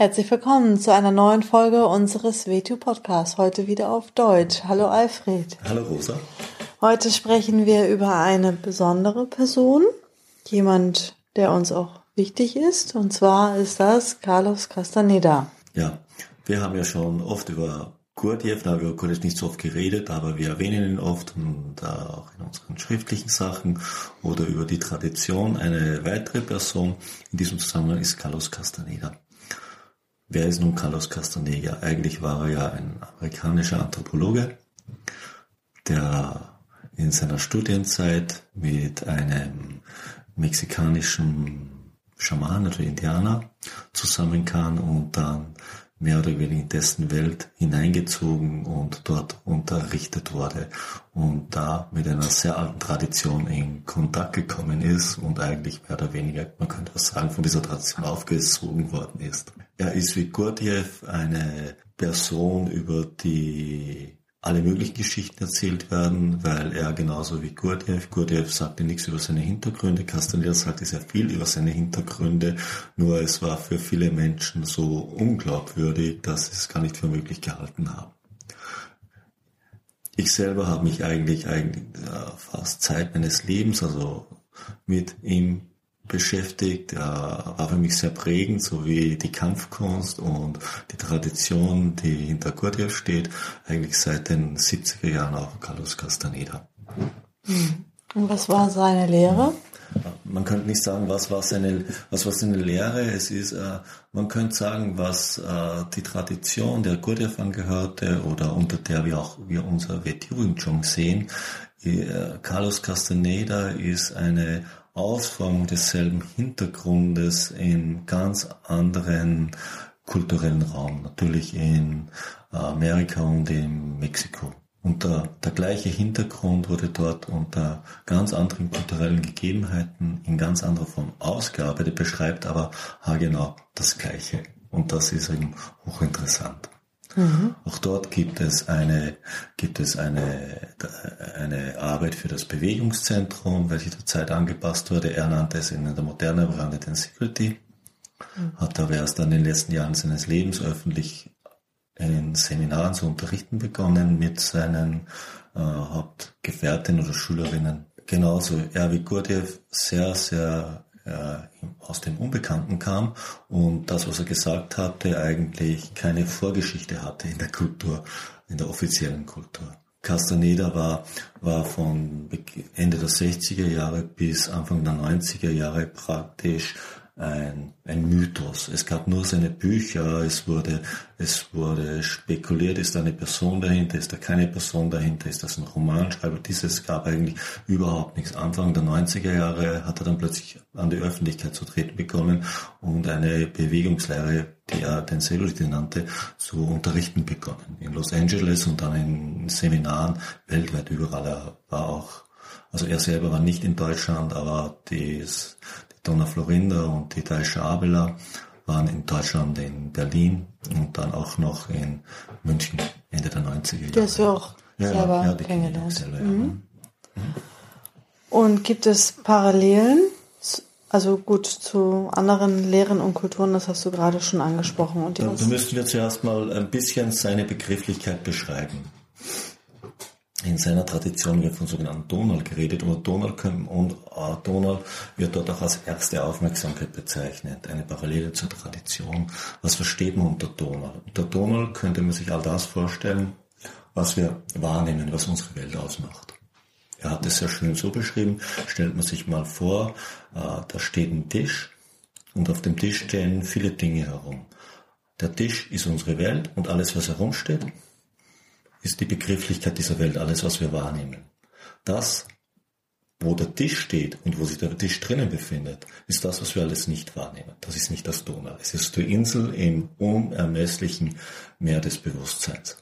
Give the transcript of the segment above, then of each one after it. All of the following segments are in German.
Herzlich willkommen zu einer neuen Folge unseres WTU Podcasts. Heute wieder auf Deutsch. Hallo Alfred. Hallo Rosa. Heute sprechen wir über eine besondere Person, jemand, der uns auch wichtig ist. Und zwar ist das Carlos Castaneda. Ja, wir haben ja schon oft über Gurdjieff, da über Gurdjieff nicht so oft geredet, aber wir erwähnen ihn oft und auch in unseren schriftlichen Sachen oder über die Tradition. Eine weitere Person in diesem Zusammenhang ist Carlos Castaneda. Wer ist nun Carlos Castaneda? Eigentlich war er ja ein amerikanischer Anthropologe, der in seiner Studienzeit mit einem mexikanischen Schaman oder Indianer zusammenkam und dann mehr oder weniger in dessen Welt hineingezogen und dort unterrichtet wurde und da mit einer sehr alten Tradition in Kontakt gekommen ist und eigentlich mehr oder weniger, man könnte auch sagen, von dieser Tradition aufgezogen worden ist. Er ist wie Gurdjieff eine Person, über die alle möglichen Geschichten erzählt werden, weil er genauso wie Gurdjieff, Gurdjieff sagte nichts über seine Hintergründe, Castaneda sagte sehr viel über seine Hintergründe, nur es war für viele Menschen so unglaubwürdig, dass sie es gar nicht für möglich gehalten haben. Ich selber habe mich eigentlich, eigentlich fast Zeit meines Lebens, also mit ihm beschäftigt, war für mich sehr prägend, so wie die Kampfkunst und die Tradition, die hinter Gurdjieff steht, eigentlich seit den 70er Jahren auch Carlos Castaneda. Hm. Und was war seine Lehre? Man könnte nicht sagen, was war seine, was war seine Lehre. Es ist, äh, man könnte sagen, was äh, die Tradition der Gurdjieff angehörte oder unter der wir auch wir unser Wetjugenjung sehen. Äh, Carlos Castaneda ist eine Ausformung desselben Hintergrundes in ganz anderen kulturellen Raum, natürlich in Amerika und in Mexiko. Und der, der gleiche Hintergrund wurde dort unter ganz anderen kulturellen Gegebenheiten in ganz anderer Form ausgearbeitet, beschreibt aber haargenau das Gleiche. Und das ist eben hochinteressant. Mhm. Auch dort gibt es eine, gibt es eine, eine Arbeit für das Bewegungszentrum, welche der Zeit angepasst wurde. Er nannte es in der modernen Variante Density. Mhm. Hat aber erst dann in den letzten Jahren seines Lebens öffentlich in Seminaren zu unterrichten begonnen mit seinen äh, Hauptgefährtinnen oder Schülerinnen. Genauso er wie Gurdjieff sehr, sehr aus dem Unbekannten kam und das, was er gesagt hatte, eigentlich keine Vorgeschichte hatte in der Kultur, in der offiziellen Kultur. Castaneda war, war von Ende der 60er Jahre bis Anfang der 90er Jahre praktisch ein, ein Mythos. Es gab nur seine Bücher, es wurde, es wurde spekuliert, ist da eine Person dahinter, ist da keine Person dahinter, ist das ein Romanschreiber? Dieses gab eigentlich überhaupt nichts. Anfang der 90er Jahre hat er dann plötzlich an die Öffentlichkeit zu treten bekommen und eine Bewegungslehre, die er den Cellulite nannte, zu unterrichten begonnen. In Los Angeles und dann in Seminaren weltweit überall. Er war auch also er selber war nicht in Deutschland, aber dies, Donna Florinda und die Daisha Abela waren in Deutschland, in Berlin und dann auch noch in München Ende der 90er Jahre. Die hast du auch ja, selber ja, kennengelernt. Selber, mhm. ja. Und gibt es Parallelen, also gut zu anderen Lehren und Kulturen, das hast du gerade schon angesprochen. Und da, da müssten wir zuerst mal ein bisschen seine Begrifflichkeit beschreiben in seiner Tradition wird von sogenannten Donald geredet und Donald, und äh, Donald wird dort auch als erste Aufmerksamkeit bezeichnet, eine Parallele zur Tradition. Was versteht man unter Donald? Unter Donald könnte man sich all das vorstellen, was wir wahrnehmen, was unsere Welt ausmacht. Er hat es sehr schön so beschrieben, stellt man sich mal vor, äh, da steht ein Tisch und auf dem Tisch stehen viele Dinge herum. Der Tisch ist unsere Welt und alles, was herumsteht, ist die Begrifflichkeit dieser Welt alles, was wir wahrnehmen. Das, wo der Tisch steht und wo sich der Tisch drinnen befindet, ist das, was wir alles nicht wahrnehmen. Das ist nicht das Donau. Es ist die Insel im unermesslichen Meer des Bewusstseins.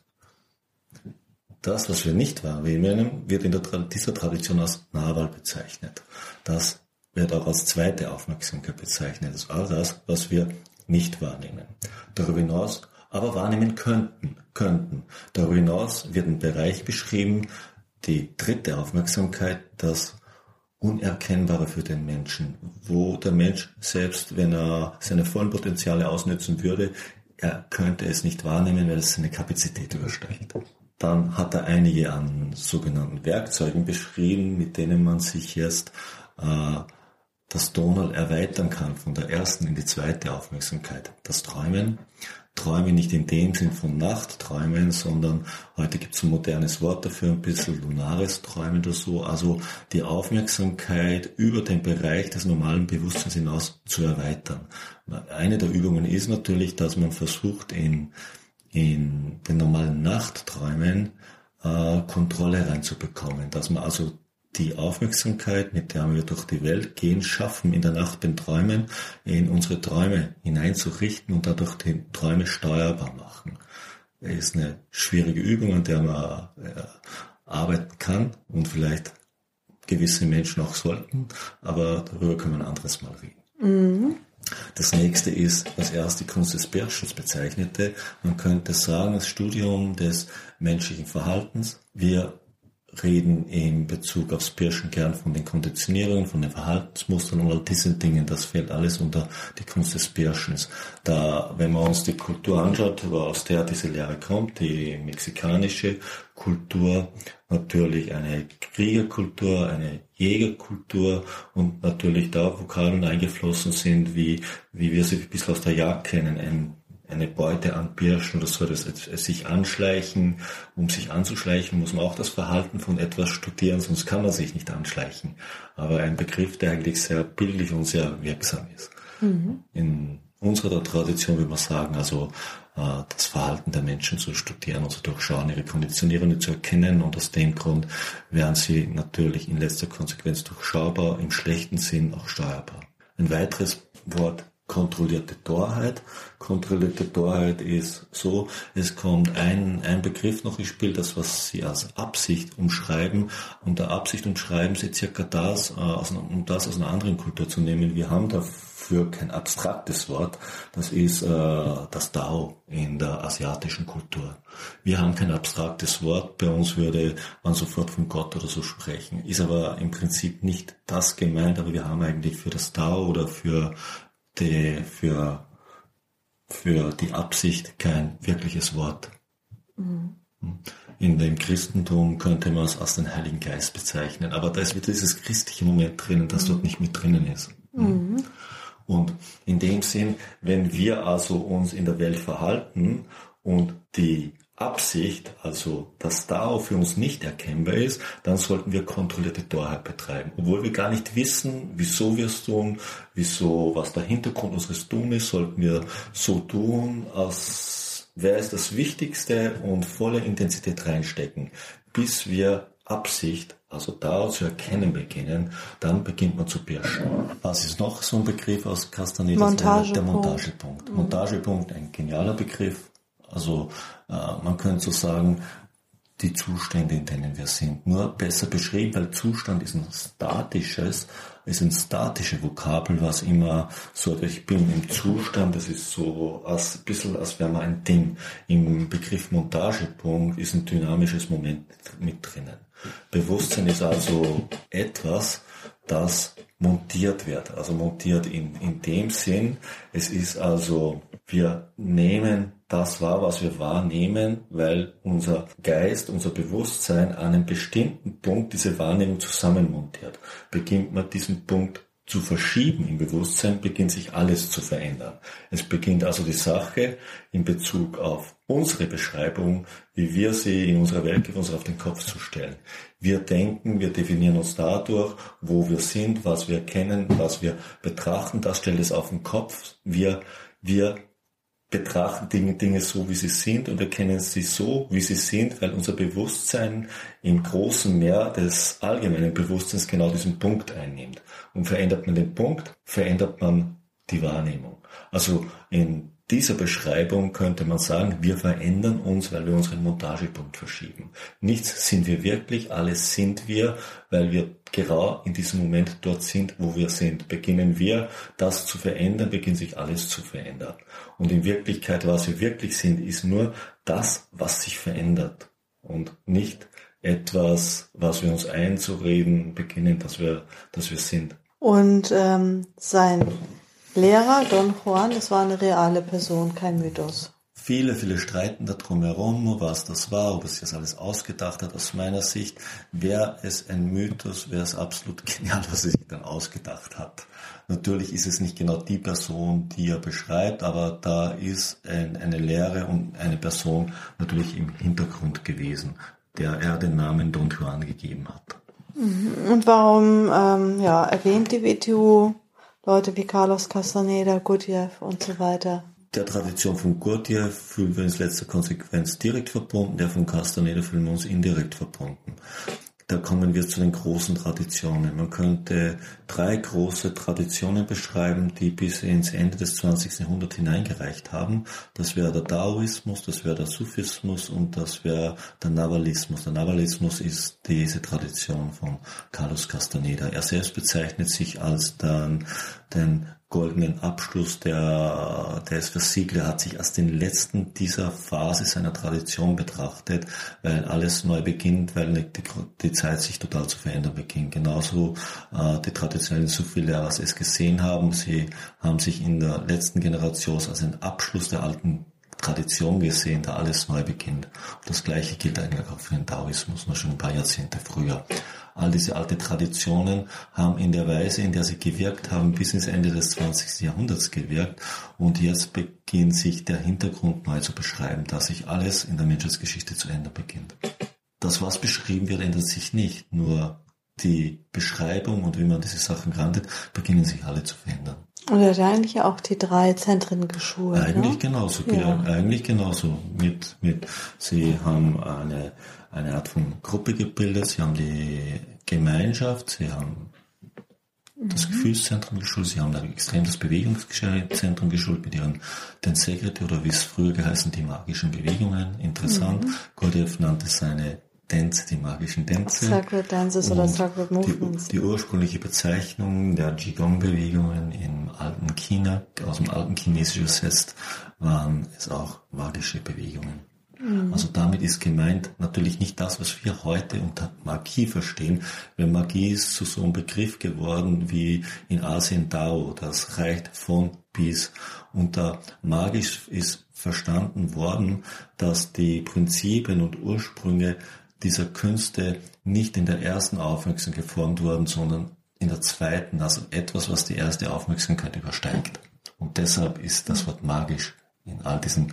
Das, was wir nicht wahrnehmen, wird in der, dieser Tradition als Nawal bezeichnet. Das wird auch als zweite Aufmerksamkeit bezeichnet. Das ist all das, was wir nicht wahrnehmen. Darüber hinaus aber wahrnehmen könnten, könnten. Darüber hinaus wird ein Bereich beschrieben, die dritte Aufmerksamkeit, das Unerkennbare für den Menschen, wo der Mensch selbst, wenn er seine vollen Potenziale ausnutzen würde, er könnte es nicht wahrnehmen, weil es seine Kapazität übersteigt. Dann hat er einige an sogenannten Werkzeugen beschrieben, mit denen man sich jetzt äh, das Tonal erweitern kann von der ersten in die zweite Aufmerksamkeit. Das Träumen. Träume nicht in dem Sinn von Nachtträumen, sondern heute gibt es ein modernes Wort dafür, ein bisschen lunares Träumen oder so. Also die Aufmerksamkeit über den Bereich des normalen Bewusstseins hinaus zu erweitern. Eine der Übungen ist natürlich, dass man versucht, in, in den normalen Nachtträumen äh, Kontrolle reinzubekommen, dass man also die Aufmerksamkeit, mit der wir durch die Welt gehen, schaffen, in der Nacht beim Träumen, in unsere Träume hineinzurichten und dadurch die Träume steuerbar machen. Das ist eine schwierige Übung, an der man äh, arbeiten kann und vielleicht gewisse Menschen auch sollten, aber darüber können wir ein anderes Mal reden. Mhm. Das nächste ist, was erst die Kunst des Bärschens bezeichnete. Man könnte sagen, das Studium des menschlichen Verhaltens. Wir reden in Bezug aufs Pirschen gern von den Konditionierungen, von den Verhaltensmustern und all diesen Dingen. Das fällt alles unter die Kunst des Pirschens. Da, wenn man uns die Kultur anschaut, aus der diese Lehre kommt, die mexikanische Kultur, natürlich eine Kriegerkultur, eine Jägerkultur und natürlich da Vokabeln eingeflossen sind, wie, wie wir sie ein bisschen aus der Jagd kennen, ein eine Beute anpirschen oder so, das sich anschleichen. Um sich anzuschleichen, muss man auch das Verhalten von etwas studieren, sonst kann man sich nicht anschleichen. Aber ein Begriff, der eigentlich sehr bildlich und sehr wirksam ist. Mhm. In unserer Tradition würde man sagen, also äh, das Verhalten der Menschen zu studieren und zu durchschauen, ihre Konditionierungen zu erkennen und aus dem Grund wären sie natürlich in letzter Konsequenz durchschaubar, im schlechten Sinn auch steuerbar. Ein weiteres Wort kontrollierte Torheit. Kontrollierte Torheit ist so, es kommt ein, ein Begriff noch ins Spiel, das was Sie als Absicht umschreiben. Unter Absicht umschreiben Sie circa das, äh, um das aus einer anderen Kultur zu nehmen. Wir haben dafür kein abstraktes Wort. Das ist äh, das Dao in der asiatischen Kultur. Wir haben kein abstraktes Wort. Bei uns würde man sofort von Gott oder so sprechen. Ist aber im Prinzip nicht das gemeint, aber wir haben eigentlich für das Dao oder für die für, für die Absicht kein wirkliches Wort. Mhm. In dem Christentum könnte man es als den Heiligen Geist bezeichnen, aber da ist wieder dieses christliche Moment drinnen, das mhm. dort nicht mit drinnen ist. Mhm. Und in dem Sinn, wenn wir also uns in der Welt verhalten und die Absicht, also dass Dao für uns nicht erkennbar ist, dann sollten wir kontrollierte Torheit betreiben. Obwohl wir gar nicht wissen, wieso wir es tun, wieso, was der Hintergrund unseres Tun ist, sollten wir so tun, als wäre es das Wichtigste und volle Intensität reinstecken, bis wir Absicht, also Dao zu erkennen beginnen, dann beginnt man zu pirschen. Was ist noch so ein Begriff aus Castaneda? Montagepunkt. Der Montagepunkt. Mhm. Montagepunkt, ein genialer Begriff, also äh, man könnte so sagen, die Zustände, in denen wir sind. Nur besser beschrieben, weil Zustand ist ein statisches, ist ein statisches Vokabel, was immer so, ich bin im Zustand, das ist so als, ein bisschen, als wäre man ein Ding. Im Begriff Montagepunkt ist ein dynamisches Moment mit drinnen. Bewusstsein ist also etwas, das montiert wird. Also montiert in, in dem Sinn, es ist also, wir nehmen das wahr, was wir wahrnehmen, weil unser Geist, unser Bewusstsein an einem bestimmten Punkt diese Wahrnehmung zusammenmontiert. Beginnt man diesen Punkt zu verschieben im Bewusstsein, beginnt sich alles zu verändern. Es beginnt also die Sache in Bezug auf unsere Beschreibung, wie wir sie in unserer Welt uns auf den Kopf zu stellen. Wir denken, wir definieren uns dadurch, wo wir sind, was wir kennen, was wir betrachten, das stellt es auf den Kopf. Wir, wir betrachten Dinge, Dinge so, wie sie sind und erkennen sie so, wie sie sind, weil unser Bewusstsein im großen Meer des allgemeinen Bewusstseins genau diesen Punkt einnimmt. Und verändert man den Punkt, verändert man die Wahrnehmung. Also in dieser Beschreibung könnte man sagen, wir verändern uns, weil wir unseren Montagepunkt verschieben. Nichts sind wir wirklich, alles sind wir, weil wir genau in diesem Moment dort sind, wo wir sind. Beginnen wir das zu verändern, beginnt sich alles zu verändern. Und in Wirklichkeit, was wir wirklich sind, ist nur das, was sich verändert und nicht etwas, was wir uns einzureden beginnen, dass wir, dass wir sind. Und ähm, sein Lehrer, Don Juan, das war eine reale Person, kein Mythos. Viele, viele streiten darum herum, was das war, ob es das alles ausgedacht hat. Aus meiner Sicht wäre es ein Mythos, wäre es absolut genial, was er sich dann ausgedacht hat. Natürlich ist es nicht genau die Person, die er beschreibt, aber da ist ein, eine Lehre und eine Person natürlich im Hintergrund gewesen, der er den Namen Don Juan gegeben hat. Mhm. Und warum ähm, ja, erwähnt die WTU Leute wie Carlos Castaneda, Gurdjieff und so weiter. Der Tradition von Gurdjieff fühlen wir uns letzter Konsequenz direkt verbunden, der von Castaneda fühlen wir uns indirekt verbunden. Da kommen wir zu den großen Traditionen. Man könnte drei große Traditionen beschreiben, die bis ins Ende des 20. Jahrhunderts hineingereicht haben. Das wäre der Daoismus, das wäre der Sufismus und das wäre der Navalismus. Der Navalismus ist diese Tradition von Carlos Castaneda. Er selbst bezeichnet sich als dann den goldenen Abschluss, der, der ist versiegelt. Er hat sich als den letzten dieser Phase seiner Tradition betrachtet, weil alles neu beginnt, weil die, die Zeit sich total zu verändern beginnt. Genauso äh, die traditionellen Sufi-Lehrer es gesehen haben. Sie haben sich in der letzten Generation als einen Abschluss der alten Tradition gesehen, da alles neu beginnt. Und das gleiche gilt eigentlich auch für den Taoismus, nur schon ein paar Jahrzehnte früher. All diese alte Traditionen haben in der Weise, in der sie gewirkt haben, bis ins Ende des 20. Jahrhunderts gewirkt. Und jetzt beginnt sich der Hintergrund neu zu beschreiben, dass sich alles in der Menschheitsgeschichte zu ändern beginnt. Das, was beschrieben wird, ändert sich nicht. Nur die Beschreibung und wie man diese Sachen grantet, beginnen sich alle zu verändern. Und er hat eigentlich auch die drei Zentren geschult. Eigentlich ne? genauso, ja. eigentlich genauso. Mit, mit, sie haben eine, eine Art von Gruppe gebildet, sie haben die Gemeinschaft, sie haben das mhm. Gefühlszentrum geschult, sie haben ein extrem das Bewegungszentrum geschult mit ihren Tensegrity oder wie es früher geheißen, die magischen Bewegungen. Interessant. Mhm. Gurdjieff nannte seine Dance, die magischen Tänze. Sacred Dances oder Sacred Movements. Die, die, ursprüngliche Bezeichnung der Qigong-Bewegungen im alten China, aus dem alten Chinesisch übersetzt, waren es auch magische Bewegungen. Mhm. Also damit ist gemeint natürlich nicht das, was wir heute unter Magie verstehen, weil Magie ist zu so einem Begriff geworden wie in Asien Dao, das reicht von bis. Unter magisch ist verstanden worden, dass die Prinzipien und Ursprünge dieser Künste nicht in der ersten Aufmerksamkeit geformt wurden, sondern in der zweiten, also etwas, was die erste Aufmerksamkeit übersteigt. Und deshalb ist das Wort magisch in all diesen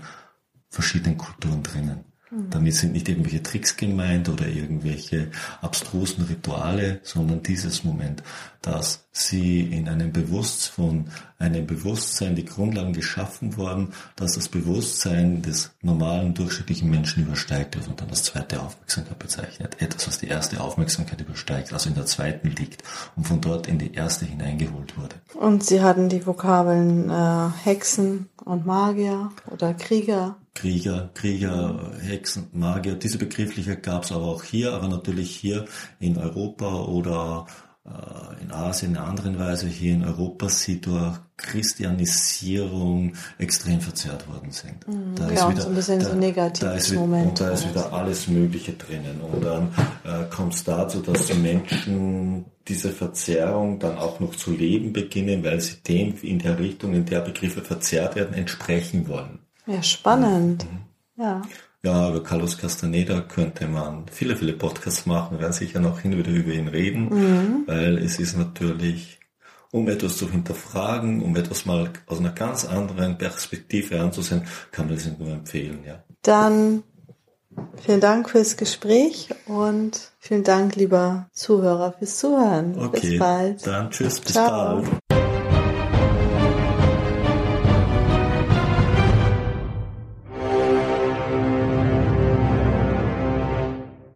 verschiedenen Kulturen drinnen. Damit sind nicht irgendwelche Tricks gemeint oder irgendwelche abstrusen Rituale, sondern dieses Moment, dass sie in einem Bewusstsein, von einem Bewusstsein die Grundlagen geschaffen worden, dass das Bewusstsein des normalen, durchschnittlichen Menschen übersteigt und dann das zweite Aufmerksamkeit bezeichnet. Etwas, was die erste Aufmerksamkeit übersteigt, also in der zweiten liegt und von dort in die erste hineingeholt wurde. Und sie hatten die Vokabeln äh, Hexen und Magier oder Krieger Krieger, Krieger, Hexen, Magier. Diese Begrifflichkeit gab es aber auch hier, aber natürlich hier in Europa oder äh, in Asien in einer anderen Weise. Hier in Europa sie durch Christianisierung extrem verzerrt worden sind. Mhm, da ja, ist wieder, so ein bisschen da, so negativ da ist, Moment. Und da ist wieder alles Mögliche drinnen. Und dann äh, kommt es dazu, dass die Menschen diese Verzerrung dann auch noch zu leben beginnen, weil sie dem in der Richtung, in der Begriffe verzerrt werden, entsprechen wollen. Ja, spannend. Mhm. Ja. Ja, über Carlos Castaneda könnte man viele, viele Podcasts machen. Wir werden sicher noch hin und wieder über ihn reden, mhm. weil es ist natürlich, um etwas zu hinterfragen, um etwas mal aus einer ganz anderen Perspektive anzusehen, kann man das nur empfehlen, ja. Dann vielen Dank fürs Gespräch und vielen Dank, lieber Zuhörer, fürs Zuhören. Okay, bis bald. Dann tschüss, bis Ciao. bald.